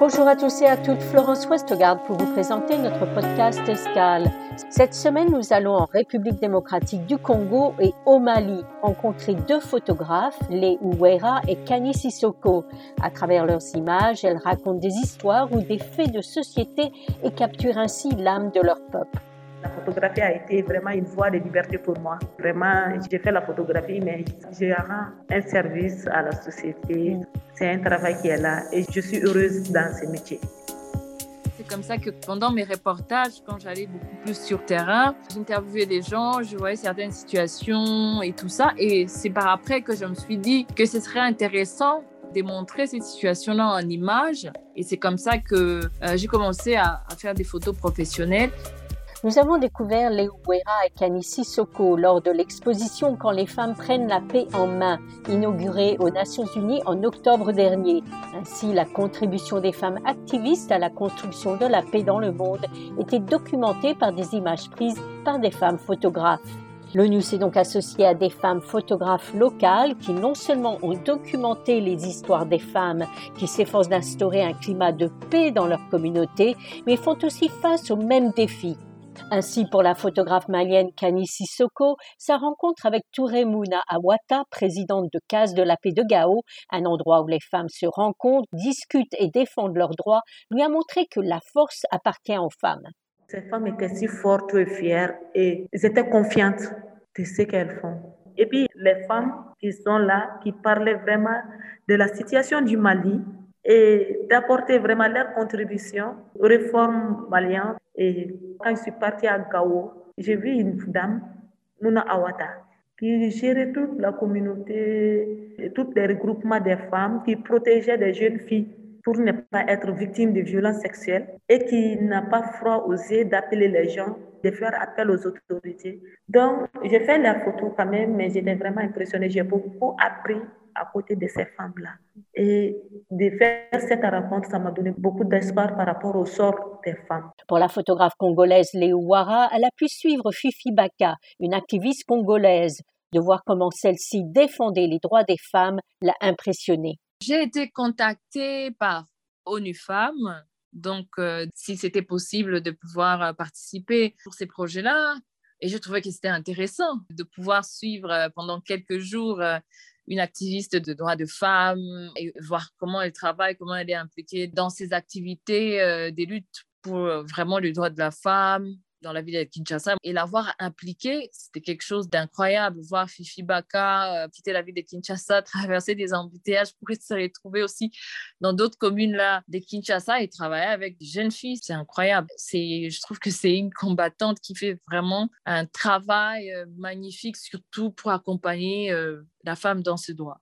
Bonjour à tous et à toutes, Florence Westgard pour vous présenter notre podcast Escale. Cette semaine, nous allons en République démocratique du Congo et au Mali rencontrer deux photographes, Les Ouera et Kani Sissoko. À travers leurs images, elles racontent des histoires ou des faits de société et capturent ainsi l'âme de leur peuple. La photographie a été vraiment une voie de liberté pour moi. Vraiment, j'ai fait la photographie, mais rends un service à la société. C'est un travail qui est là et je suis heureuse dans ce métier. C'est comme ça que pendant mes reportages, quand j'allais beaucoup plus sur terrain, j'interviewais des gens, je voyais certaines situations et tout ça. Et c'est par après que je me suis dit que ce serait intéressant de montrer ces situations-là en images. Et c'est comme ça que euh, j'ai commencé à faire des photos professionnelles. Nous avons découvert Léo Ouera et Kanissi Soko lors de l'exposition Quand les femmes prennent la paix en main, inaugurée aux Nations Unies en octobre dernier. Ainsi, la contribution des femmes activistes à la construction de la paix dans le monde était documentée par des images prises par des femmes photographes. L'ONU s'est donc associé à des femmes photographes locales qui non seulement ont documenté les histoires des femmes qui s'efforcent d'instaurer un climat de paix dans leur communauté, mais font aussi face aux mêmes défis ainsi, pour la photographe malienne Kani Sissoko, sa rencontre avec Touré Mouna Awata, présidente de Case de la Paix de Gao, un endroit où les femmes se rencontrent, discutent et défendent leurs droits, lui a montré que la force appartient aux femmes. Ces femmes étaient si fortes et fières et étaient confiantes de ce qu'elles font. Et puis les femmes qui sont là, qui parlaient vraiment de la situation du Mali, et d'apporter vraiment leur contribution aux réformes maliennes. Et quand je suis partie à Gao, j'ai vu une dame, Mouna Awata, qui gérait toute la communauté, tous les regroupements des femmes, qui protégeait des jeunes filles pour ne pas être victimes de violences sexuelles et qui n'a pas froid osé d'appeler les gens, de faire appel aux autorités. Donc, j'ai fait la photo quand même, mais j'étais vraiment impressionnée. J'ai beaucoup appris à côté de ces femmes-là. Et de faire cette rencontre, ça m'a donné beaucoup d'espoir par rapport au sort des femmes. Pour la photographe congolaise Léo Ouara, elle a pu suivre Fifi Baka, une activiste congolaise. De voir comment celle-ci défendait les droits des femmes l'a impressionnée. J'ai été contactée par ONU Femmes, donc euh, si c'était possible de pouvoir euh, participer pour ces projets-là. Et je trouvais que c'était intéressant de pouvoir suivre euh, pendant quelques jours une activiste de droits de femmes et voir comment elle travaille, comment elle est impliquée dans ces activités euh, des luttes pour euh, vraiment les droits de la femme dans la ville de Kinshasa et l'avoir impliquée, c'était quelque chose d'incroyable. Voir Fifi Baka euh, quitter la ville de Kinshasa, traverser des embouteillages pour se retrouver aussi dans d'autres communes là de Kinshasa et travailler avec des jeunes filles, c'est incroyable. Je trouve que c'est une combattante qui fait vraiment un travail euh, magnifique, surtout pour accompagner euh, la femme dans ses droits.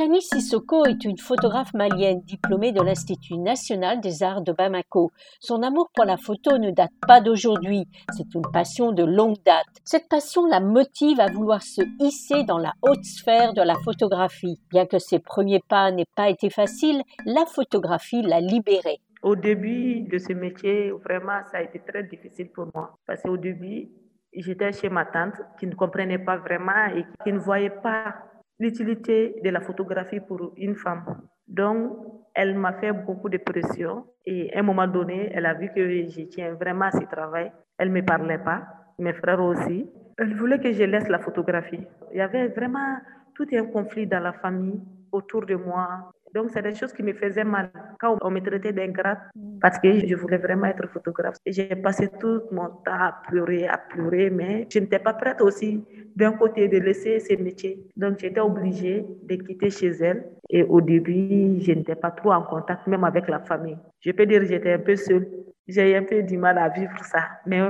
Kani Sissoko est une photographe malienne diplômée de l'Institut national des arts de Bamako. Son amour pour la photo ne date pas d'aujourd'hui, c'est une passion de longue date. Cette passion la motive à vouloir se hisser dans la haute sphère de la photographie. Bien que ses premiers pas n'aient pas été faciles, la photographie l'a libérée. Au début de ce métier, vraiment, ça a été très difficile pour moi. Parce qu'au début, j'étais chez ma tante qui ne comprenait pas vraiment et qui ne voyait pas l'utilité de la photographie pour une femme. Donc, elle m'a fait beaucoup de pression et à un moment donné, elle a vu que je tiens vraiment à ce travail. Elle ne me parlait pas, mes frères aussi. Elle voulait que je laisse la photographie. Il y avait vraiment tout un conflit dans la famille autour de moi. Donc, c'est des choses qui me faisaient mal quand on me traitait d'ingrate parce que je voulais vraiment être photographe. Et j'ai passé tout mon temps à pleurer, à pleurer, mais je n'étais pas prête aussi d'un côté de laisser ce métier. Donc, j'étais obligée de quitter chez elle. Et au début, je n'étais pas trop en contact, même avec la famille. Je peux dire que j'étais un peu seule. J'ai un peu du mal à vivre ça. Mais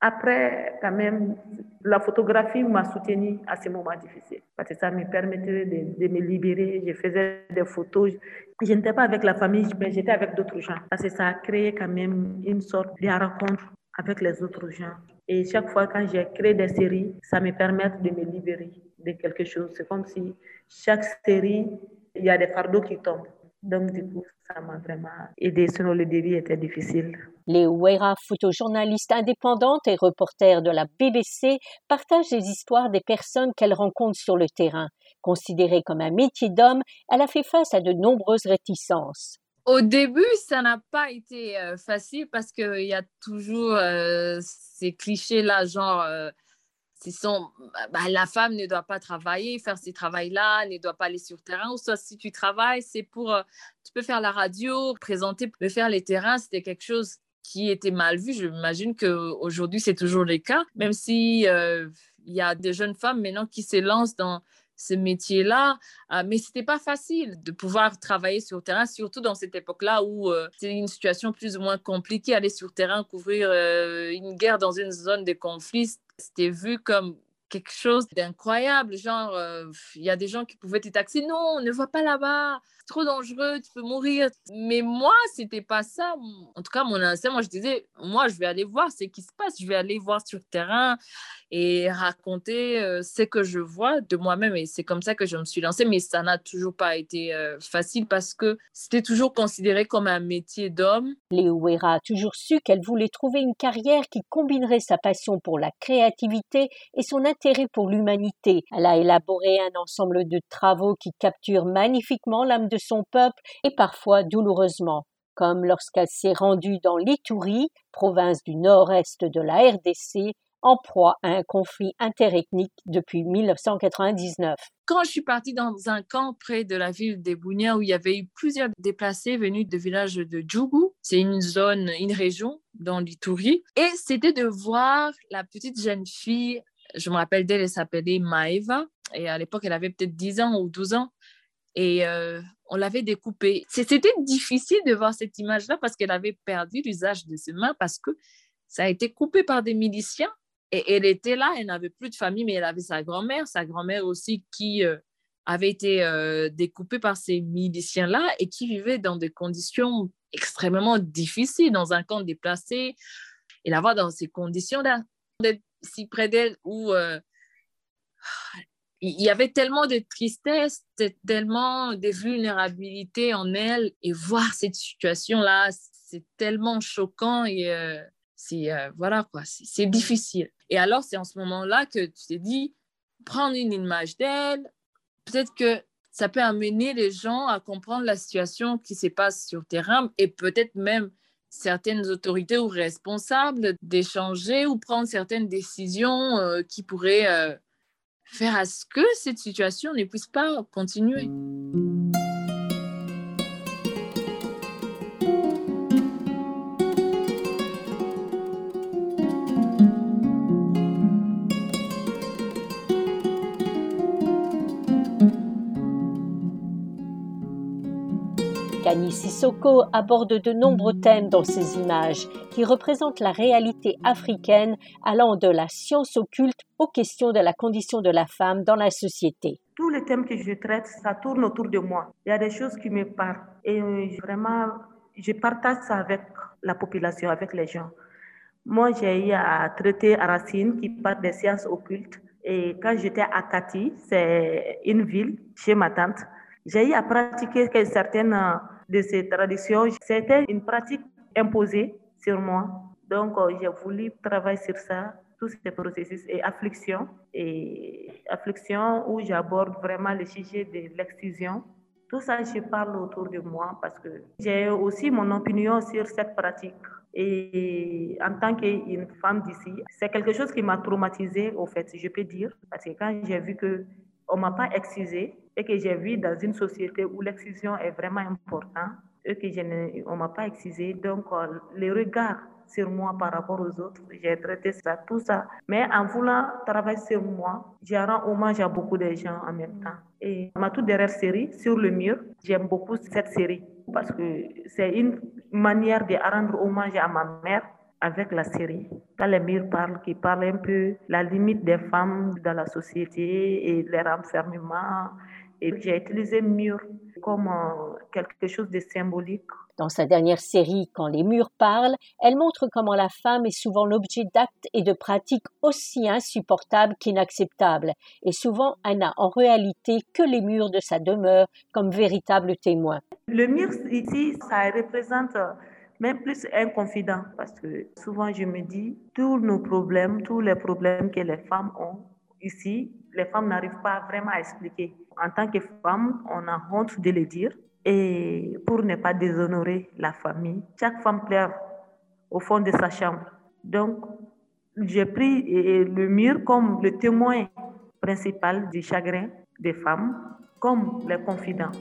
après, quand même, la photographie m'a soutenue à ce moment difficile. Parce que ça me permettait de, me libérer. Je faisais des photos. Je n'étais pas avec la famille, mais j'étais avec d'autres gens. Parce que ça a créé quand même une sorte de rencontre avec les autres gens. Et chaque fois quand j'ai créé des séries, ça me permet de me libérer de quelque chose. C'est comme si chaque série, il y a des fardeaux qui tombent. Donc, du coup, ça m'a vraiment aidé, sinon le début était difficile. Léo Weira, photojournaliste indépendante et reporter de la BBC, partage les histoires des personnes qu'elle rencontre sur le terrain. Considérée comme un métier d'homme, elle a fait face à de nombreuses réticences. Au début, ça n'a pas été euh, facile parce qu'il y a toujours euh, ces clichés-là, genre, euh, sont, bah, la femme ne doit pas travailler, faire ces travails-là, ne doit pas aller sur le terrain. Ou soit si tu travailles, c'est pour, tu peux faire la radio, présenter, mais faire les terrains, c'était quelque chose qui était mal vu. J'imagine qu'aujourd'hui, c'est toujours le cas, même si il y a des jeunes femmes maintenant qui se lancent dans ce métier-là. Euh, mais c'était pas facile de pouvoir travailler sur le terrain, surtout dans cette époque-là où euh, c'est une situation plus ou moins compliquée. Aller sur le terrain, couvrir euh, une guerre dans une zone de conflit, c'était vu comme quelque chose d'incroyable. Genre, il y a des gens qui pouvaient te taxer. Non, ne va pas là-bas trop dangereux, tu peux mourir. Mais moi, c'était pas ça. En tout cas, mon ancien, moi, je disais, moi, je vais aller voir ce qui se passe. Je vais aller voir sur le terrain et raconter euh, ce que je vois de moi-même. Et c'est comme ça que je me suis lancée. Mais ça n'a toujours pas été euh, facile parce que c'était toujours considéré comme un métier d'homme. Léo Wera a toujours su qu'elle voulait trouver une carrière qui combinerait sa passion pour la créativité et son intérêt pour l'humanité. Elle a élaboré un ensemble de travaux qui capturent magnifiquement l'âme de son peuple et parfois douloureusement, comme lorsqu'elle s'est rendue dans l'Itourie, province du nord-est de la RDC, en proie à un conflit interethnique depuis 1999. Quand je suis partie dans un camp près de la ville d'Ebounia où il y avait eu plusieurs déplacés venus du village de Djougou, c'est une zone, une région dans l'Itourie, et c'était de voir la petite jeune fille, je me rappelle d'elle, elle s'appelait Maeva, et à l'époque elle avait peut-être 10 ans ou 12 ans, et euh, on l'avait découpée. C'était difficile de voir cette image-là parce qu'elle avait perdu l'usage de ses mains parce que ça a été coupé par des miliciens. Et elle était là, elle n'avait plus de famille, mais elle avait sa grand-mère, sa grand-mère aussi qui euh, avait été euh, découpée par ces miliciens-là et qui vivait dans des conditions extrêmement difficiles, dans un camp déplacé. Et la voir dans ces conditions-là, d'être si près d'elle où il y avait tellement de tristesse, tellement de vulnérabilité en elle, et voir cette situation-là, c'est tellement choquant et euh, c'est euh, voilà quoi, c'est difficile. Et alors c'est en ce moment-là que tu t'es dit prendre une image d'elle, peut-être que ça peut amener les gens à comprendre la situation qui se passe sur terrain et peut-être même certaines autorités ou responsables d'échanger ou prendre certaines décisions euh, qui pourraient faire à ce que cette situation ne puisse pas continuer. Kani Sissoko aborde de nombreux thèmes dans ses images qui représentent la réalité africaine allant de la science occulte aux questions de la condition de la femme dans la société. Tous les thèmes que je traite, ça tourne autour de moi. Il y a des choses qui me parlent et euh, vraiment, je partage ça avec la population, avec les gens. Moi, j'ai eu à traiter Racine qui parle des sciences occultes. Et quand j'étais à Kati, c'est une ville chez ma tante, j'ai eu à pratiquer certaines de ces traditions. C'était une pratique imposée sur moi. Donc, euh, j'ai voulu travailler sur ça, tous ces processus et affliction. Et affliction où j'aborde vraiment le sujet de l'excision. Tout ça, je parle autour de moi parce que j'ai aussi mon opinion sur cette pratique. Et en tant qu'une femme d'ici, c'est quelque chose qui m'a traumatisée, au fait, je peux dire. Parce que quand j'ai vu que on m'a pas excisé et que j'ai vu dans une société où l'excision est vraiment importante et que je ne, on m'a pas excisé. Donc, euh, les regards sur moi par rapport aux autres, j'ai traité ça, tout ça. Mais en voulant travailler sur moi, j'ai rendu hommage à beaucoup de gens en même temps. Et ma toute dernière série, Sur le mur, j'aime beaucoup cette série parce que c'est une manière de rendre hommage à ma mère avec la série. Quand les murs parlent, qui parlent un peu la limite des femmes dans la société et leur enfermement. Et j'ai utilisé mur comme euh, quelque chose de symbolique. Dans sa dernière série Quand les murs parlent, elle montre comment la femme est souvent l'objet d'actes et de pratiques aussi insupportables qu'inacceptables, et souvent elle n'a en réalité que les murs de sa demeure comme véritable témoin. Le mur ici, ça représente même plus un confident, parce que souvent je me dis, tous nos problèmes, tous les problèmes que les femmes ont ici, les femmes n'arrivent pas vraiment à expliquer. En tant que femme, on a honte de le dire. Et pour ne pas déshonorer la famille, chaque femme pleure au fond de sa chambre. Donc, j'ai pris le mur comme le témoin principal du chagrin des femmes, comme les confidents.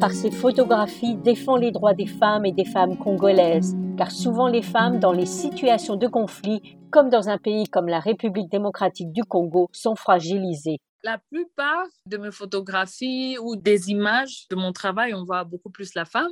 Par ses photographies, défend les droits des femmes et des femmes congolaises, car souvent les femmes, dans les situations de conflit, comme dans un pays comme la République démocratique du Congo, sont fragilisées. La plupart de mes photographies ou des images de mon travail, on voit beaucoup plus la femme.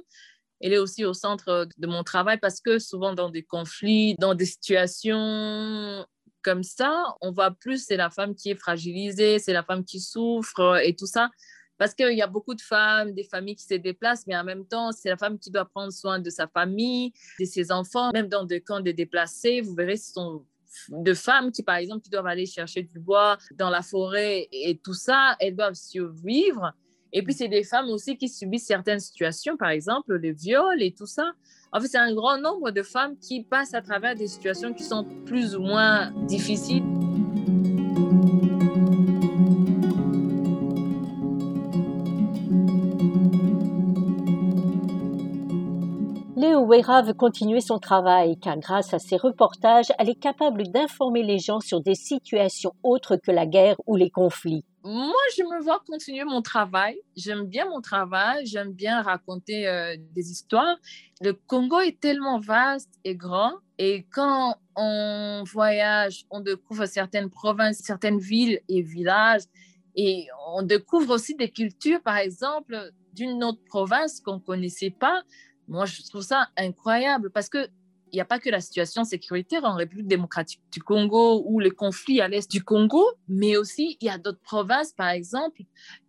Elle est aussi au centre de mon travail parce que souvent dans des conflits, dans des situations comme ça, on voit plus c'est la femme qui est fragilisée, c'est la femme qui souffre et tout ça. Parce qu'il y a beaucoup de femmes, des familles qui se déplacent, mais en même temps, c'est la femme qui doit prendre soin de sa famille, de ses enfants. Même dans des camps de déplacés, vous verrez, ce sont de femmes qui, par exemple, qui doivent aller chercher du bois dans la forêt et tout ça, elles doivent survivre. Et puis, c'est des femmes aussi qui subissent certaines situations, par exemple, le viol et tout ça. En fait, c'est un grand nombre de femmes qui passent à travers des situations qui sont plus ou moins difficiles. Léo Ouera veut continuer son travail car grâce à ses reportages, elle est capable d'informer les gens sur des situations autres que la guerre ou les conflits. Moi, je me vois continuer mon travail. J'aime bien mon travail, j'aime bien raconter euh, des histoires. Le Congo est tellement vaste et grand et quand on voyage, on découvre certaines provinces, certaines villes et villages et on découvre aussi des cultures, par exemple, d'une autre province qu'on ne connaissait pas. Moi, je trouve ça incroyable parce que il n'y a pas que la situation sécuritaire en République démocratique du Congo ou les conflits à l'est du Congo, mais aussi il y a d'autres provinces, par exemple,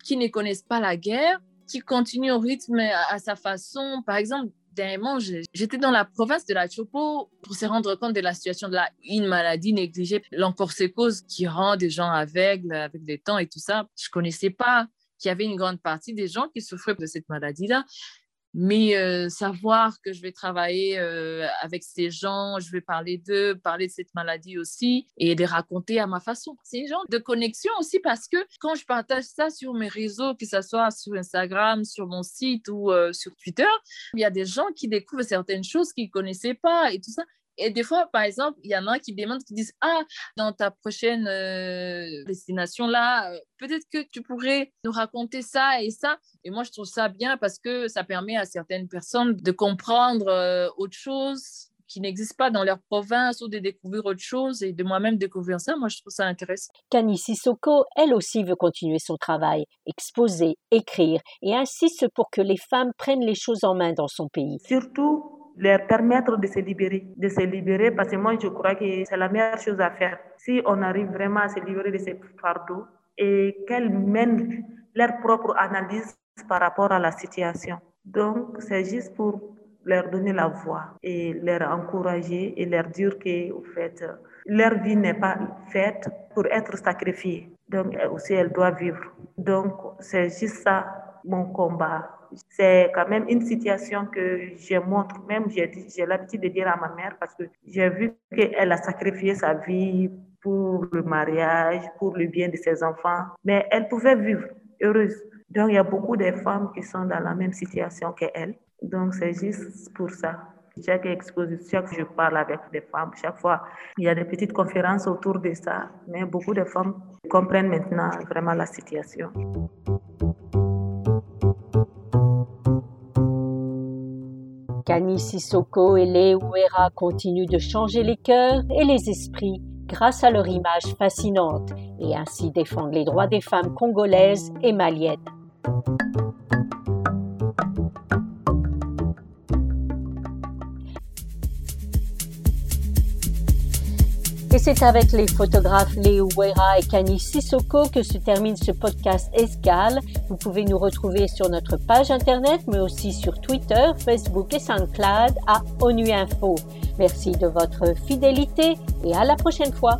qui ne connaissent pas la guerre, qui continuent au rythme à, sa façon. Par exemple, dernièrement, j'étais dans la province de la Chopo pour se rendre compte de la situation de la, une maladie négligée, l'encorsécose qui rend des gens aveugles avec des temps et tout ça. Je connaissais pas qu'il y avait une grande partie des gens qui souffraient de cette maladie-là mais euh, savoir que je vais travailler euh, avec ces gens, je vais parler d'eux, parler de cette maladie aussi et les raconter à ma façon. C'est une genre de connexion aussi parce que quand je partage ça sur mes réseaux, que ce soit sur Instagram, sur mon site ou euh, sur Twitter, il y a des gens qui découvrent certaines choses qu'ils ne connaissaient pas et tout ça. Et des fois, par exemple, il y en a qui demandent, qui disent Ah, dans ta prochaine euh, destination là, euh, peut-être que tu pourrais nous raconter ça et ça. Et moi, je trouve ça bien parce que ça permet à certaines personnes de comprendre euh, autre chose qui n'existe pas dans leur province ou de découvrir autre chose et de moi-même découvrir ça. Moi, je trouve ça intéressant. Kani Sissoko, elle aussi veut continuer son travail, exposer, écrire et insiste pour que les femmes prennent les choses en main dans son pays. Surtout leur permettre de se libérer, de se libérer parce que moi je crois que c'est la meilleure chose à faire. Si on arrive vraiment à se libérer de ces fardeaux et qu'elles mènent leur propre analyse par rapport à la situation. Donc c'est juste pour leur donner la voix et leur encourager et leur dire que, au fait, leur vie n'est pas faite pour être sacrifiée. Donc aussi, elle doit vivre. Donc c'est juste ça mon combat c'est quand même une situation que je montre, même j'ai l'habitude de dire à ma mère parce que j'ai vu qu'elle a sacrifié sa vie pour le mariage, pour le bien de ses enfants, mais elle pouvait vivre heureuse. Donc il y a beaucoup de femmes qui sont dans la même situation qu'elle. Donc c'est juste pour ça. Chaque exposition, chaque fois je parle avec des femmes, chaque fois il y a des petites conférences autour de ça, mais beaucoup de femmes comprennent maintenant vraiment la situation. Kani Sissoko et Les Ouera continuent de changer les cœurs et les esprits grâce à leur image fascinante et ainsi défendent les droits des femmes congolaises et maliennes. C'est avec les photographes Léo Wera et Kani Sissoko que se termine ce podcast Escale. Vous pouvez nous retrouver sur notre page internet, mais aussi sur Twitter, Facebook et SoundCloud à ONU Info. Merci de votre fidélité et à la prochaine fois.